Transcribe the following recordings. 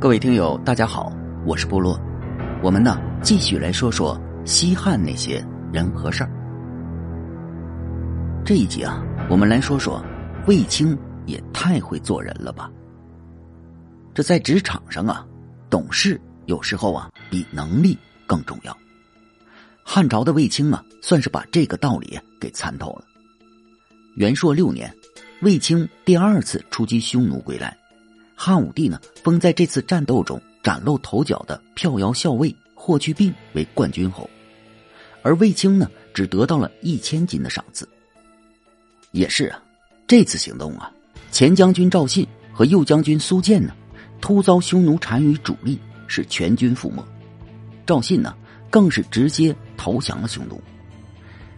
各位听友，大家好，我是部落。我们呢，继续来说说西汉那些人和事儿。这一集啊，我们来说说卫青也太会做人了吧？这在职场上啊，懂事有时候啊比能力更重要。汉朝的卫青啊，算是把这个道理给参透了。元朔六年，卫青第二次出击匈奴归来。汉武帝呢，封在这次战斗中崭露头角的票摇校尉霍去病为冠军侯，而卫青呢，只得到了一千金的赏赐。也是啊，这次行动啊，前将军赵信和右将军苏建呢，突遭匈奴单于主力，是全军覆没。赵信呢，更是直接投降了匈奴。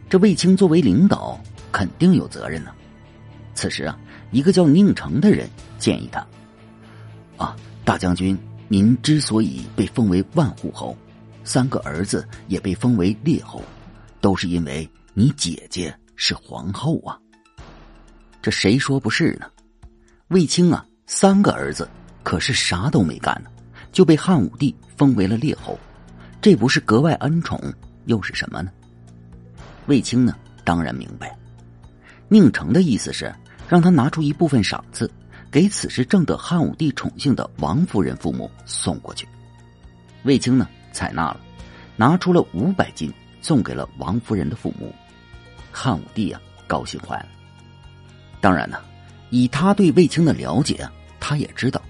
这卫青作为领导，肯定有责任呢。此时啊，一个叫宁城的人建议他。啊，大将军，您之所以被封为万户侯，三个儿子也被封为列侯，都是因为你姐姐是皇后啊。这谁说不是呢？卫青啊，三个儿子可是啥都没干呢，就被汉武帝封为了列侯，这不是格外恩宠又是什么呢？卫青呢，当然明白，宁城的意思是让他拿出一部分赏赐。给此时正得汉武帝宠幸的王夫人父母送过去，卫青呢采纳了，拿出了五百金送给了王夫人的父母。汉武帝啊高兴坏了。当然呢，以他对卫青的了解啊，他也知道，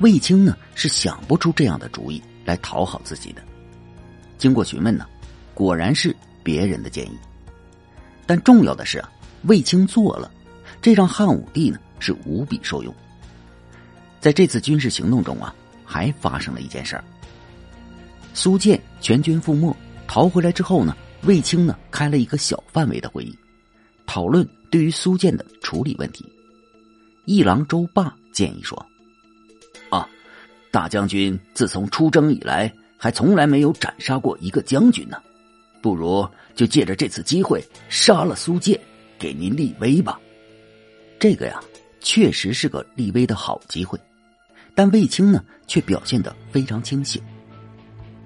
卫青呢是想不出这样的主意来讨好自己的。经过询问呢，果然是别人的建议。但重要的是啊，卫青做了，这让汉武帝呢是无比受用。在这次军事行动中啊，还发生了一件事儿。苏建全军覆没，逃回来之后呢，卫青呢开了一个小范围的会议，讨论对于苏建的处理问题。一郎周霸建议说：“啊，大将军自从出征以来，还从来没有斩杀过一个将军呢，不如就借着这次机会杀了苏建，给您立威吧。这个呀，确实是个立威的好机会。”但卫青呢，却表现得非常清醒。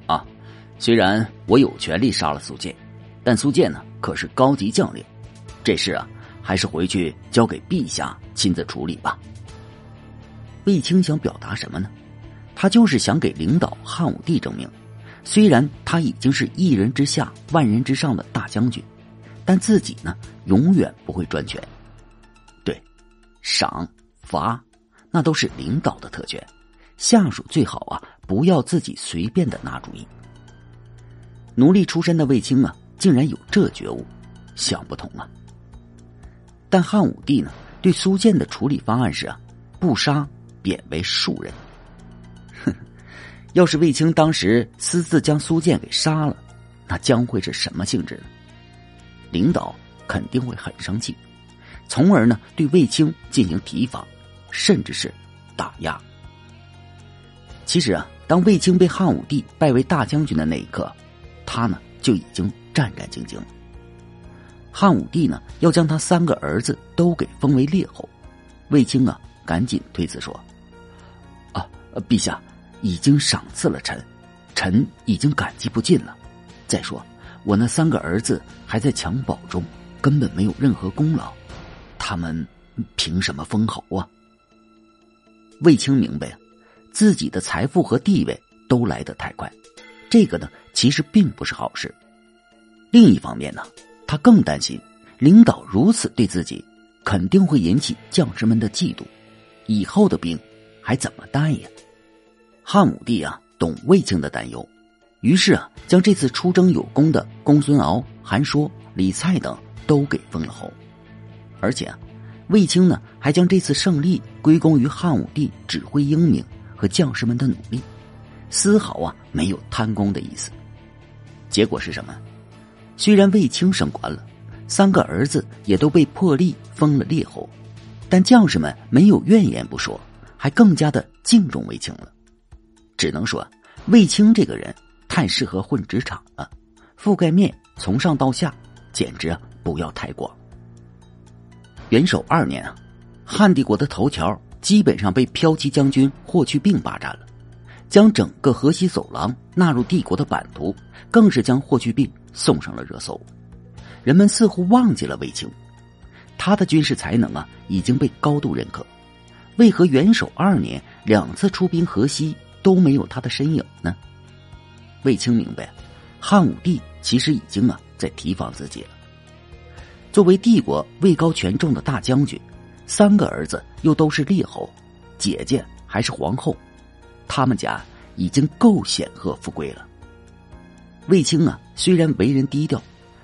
啊，虽然我有权利杀了苏建，但苏建呢可是高级将领，这事啊还是回去交给陛下亲自处理吧。卫青想表达什么呢？他就是想给领导汉武帝证明，虽然他已经是一人之下万人之上的大将军，但自己呢永远不会专权。对，赏罚。那都是领导的特权，下属最好啊，不要自己随便的拿主意。奴隶出身的卫青啊，竟然有这觉悟，想不通啊。但汉武帝呢，对苏建的处理方案是啊，不杀，贬为庶人。哼，要是卫青当时私自将苏建给杀了，那将会是什么性质呢？领导肯定会很生气，从而呢，对卫青进行提防。甚至是打压。其实啊，当卫青被汉武帝拜为大将军的那一刻，他呢就已经战战兢兢。汉武帝呢要将他三个儿子都给封为列侯，卫青啊赶紧推辞说：“啊，陛下已经赏赐了臣，臣已经感激不尽了。再说我那三个儿子还在襁褓中，根本没有任何功劳，他们凭什么封侯啊？”卫青明白啊，自己的财富和地位都来得太快，这个呢其实并不是好事。另一方面呢，他更担心领导如此对自己，肯定会引起将士们的嫉妒，以后的兵还怎么带呀？汉武帝啊懂卫青的担忧，于是啊将这次出征有功的公孙敖、韩说、李蔡等都给封了侯，而且啊。卫青呢，还将这次胜利归功于汉武帝指挥英明和将士们的努力，丝毫啊没有贪功的意思。结果是什么？虽然卫青升官了，三个儿子也都被破例封了列侯，但将士们没有怨言不说，还更加的敬重卫青了。只能说，卫青这个人太适合混职场了，覆盖面从上到下，简直不要太广。元首二年啊，汉帝国的头条基本上被骠骑将军霍去病霸占了，将整个河西走廊纳入帝国的版图，更是将霍去病送上了热搜。人们似乎忘记了卫青，他的军事才能啊已经被高度认可，为何元首二年两次出兵河西都没有他的身影呢？卫青明白，汉武帝其实已经啊在提防自己了。作为帝国位高权重的大将军，三个儿子又都是列侯，姐姐还是皇后，他们家已经够显赫富贵了。卫青啊，虽然为人低调，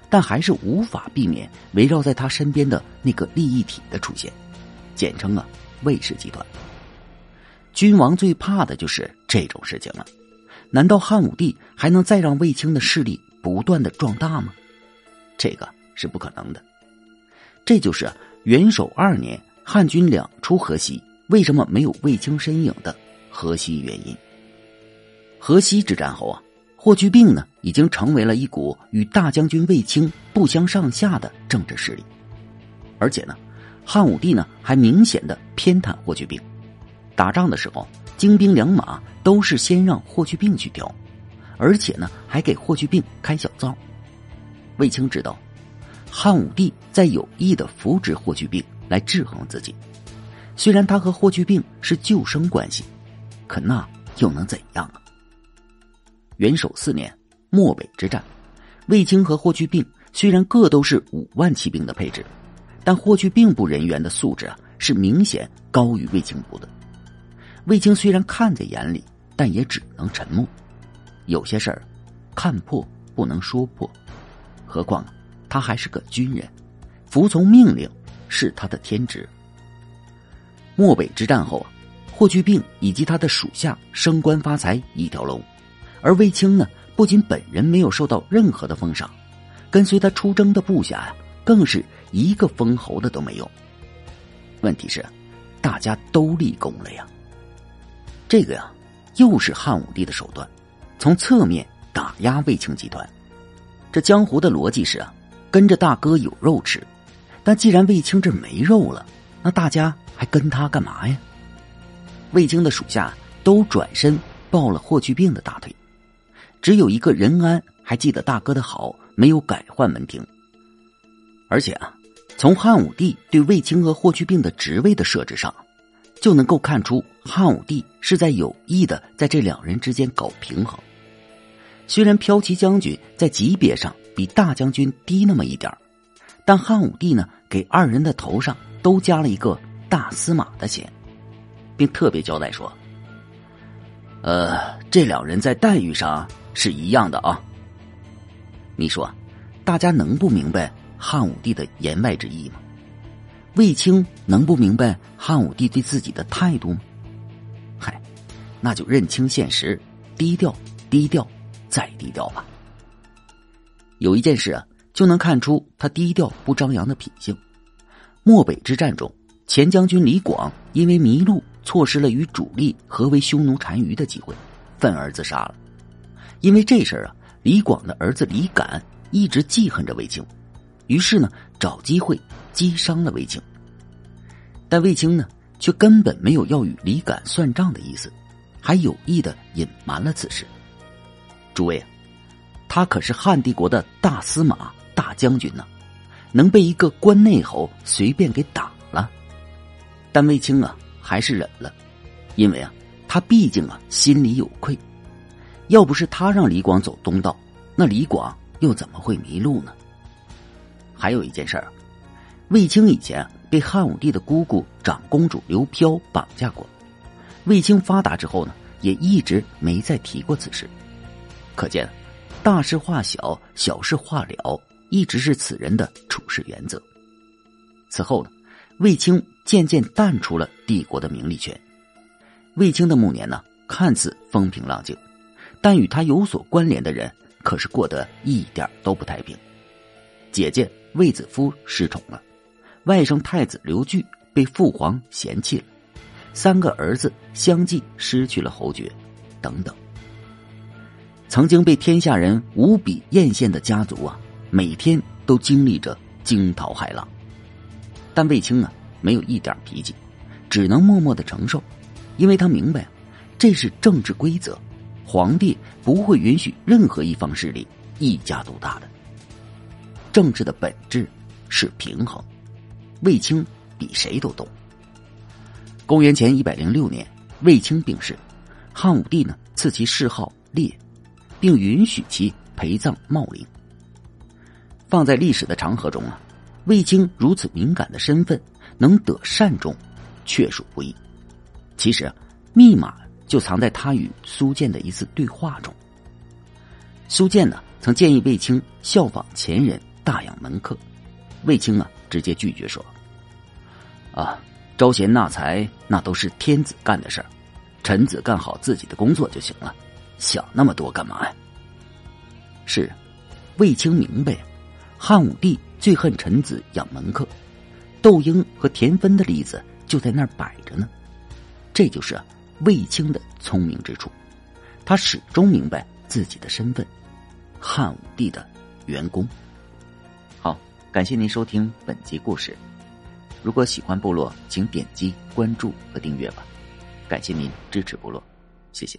但还是无法避免围绕在他身边的那个利益体的出现，简称啊卫氏集团。君王最怕的就是这种事情了。难道汉武帝还能再让卫青的势力不断的壮大吗？这个是不可能的。这就是元首二年汉军两出河西，为什么没有卫青身影的河西原因。河西之战后啊，霍去病呢已经成为了一股与大将军卫青不相上下的政治势力，而且呢，汉武帝呢还明显的偏袒霍去病，打仗的时候精兵良马都是先让霍去病去挑，而且呢还给霍去病开小灶。卫青知道。汉武帝在有意的扶植霍去病来制衡自己，虽然他和霍去病是旧生关系，可那又能怎样啊？元首四年漠北之战，卫青和霍去病虽然各都是五万骑兵的配置，但霍去病部人员的素质啊是明显高于卫青部的。卫青虽然看在眼里，但也只能沉默。有些事儿，看破不能说破，何况。他还是个军人，服从命令是他的天职。漠北之战后啊，霍去病以及他的属下升官发财一条龙，而卫青呢，不仅本人没有受到任何的封赏，跟随他出征的部下呀，更是一个封侯的都没有。问题是，大家都立功了呀。这个呀，又是汉武帝的手段，从侧面打压卫青集团。这江湖的逻辑是啊。跟着大哥有肉吃，但既然卫青这没肉了，那大家还跟他干嘛呀？卫青的属下都转身抱了霍去病的大腿，只有一个任安还记得大哥的好，没有改换门庭。而且啊，从汉武帝对卫青和霍去病的职位的设置上，就能够看出汉武帝是在有意的在这两人之间搞平衡。虽然骠骑将军在级别上，比大将军低那么一点但汉武帝呢，给二人的头上都加了一个大司马的衔，并特别交代说：“呃，这两人在待遇上是一样的啊。”你说，大家能不明白汉武帝的言外之意吗？卫青能不明白汉武帝对自己的态度吗？嗨，那就认清现实，低调，低调，再低调吧。有一件事啊，就能看出他低调不张扬的品性。漠北之战中，前将军李广因为迷路，错失了与主力合围匈奴单于的机会，愤而自杀了。因为这事儿啊，李广的儿子李敢一直记恨着卫青，于是呢，找机会击伤了卫青。但卫青呢，却根本没有要与李敢算账的意思，还有意的隐瞒了此事。诸位。他可是汉帝国的大司马、大将军呢，能被一个关内侯随便给打了？但卫青啊，还是忍了，因为啊，他毕竟啊心里有愧。要不是他让李广走东道，那李广又怎么会迷路呢？还有一件事儿，卫青以前被汉武帝的姑姑长公主刘飘绑架过，卫青发达之后呢，也一直没再提过此事，可见。大事化小，小事化了，一直是此人的处事原则。此后呢，卫青渐渐淡出了帝国的名利圈。卫青的暮年呢，看似风平浪静，但与他有所关联的人可是过得一点都不太平。姐姐卫子夫失宠了，外甥太子刘据被父皇嫌弃了，三个儿子相继失去了侯爵，等等。曾经被天下人无比艳羡的家族啊，每天都经历着惊涛骇浪，但卫青啊没有一点脾气，只能默默的承受，因为他明白，这是政治规则，皇帝不会允许任何一方势力一家独大的。政治的本质是平衡，卫青比谁都懂。公元前一百零六年，卫青病逝，汉武帝呢赐其谥号烈，并允许其陪葬茂陵。放在历史的长河中啊，卫青如此敏感的身份能得善终，确属不易。其实，密码就藏在他与苏建的一次对话中。苏建呢曾建议卫青效仿前人大养门客，卫青啊直接拒绝说：“啊。”招贤纳才，那都是天子干的事儿，臣子干好自己的工作就行了，想那么多干嘛呀？是，卫青明白，汉武帝最恨臣子养门客，窦婴和田芬的例子就在那儿摆着呢。这就是卫青的聪明之处，他始终明白自己的身份，汉武帝的员工。好，感谢您收听本集故事。如果喜欢部落，请点击关注和订阅吧，感谢您支持部落，谢谢。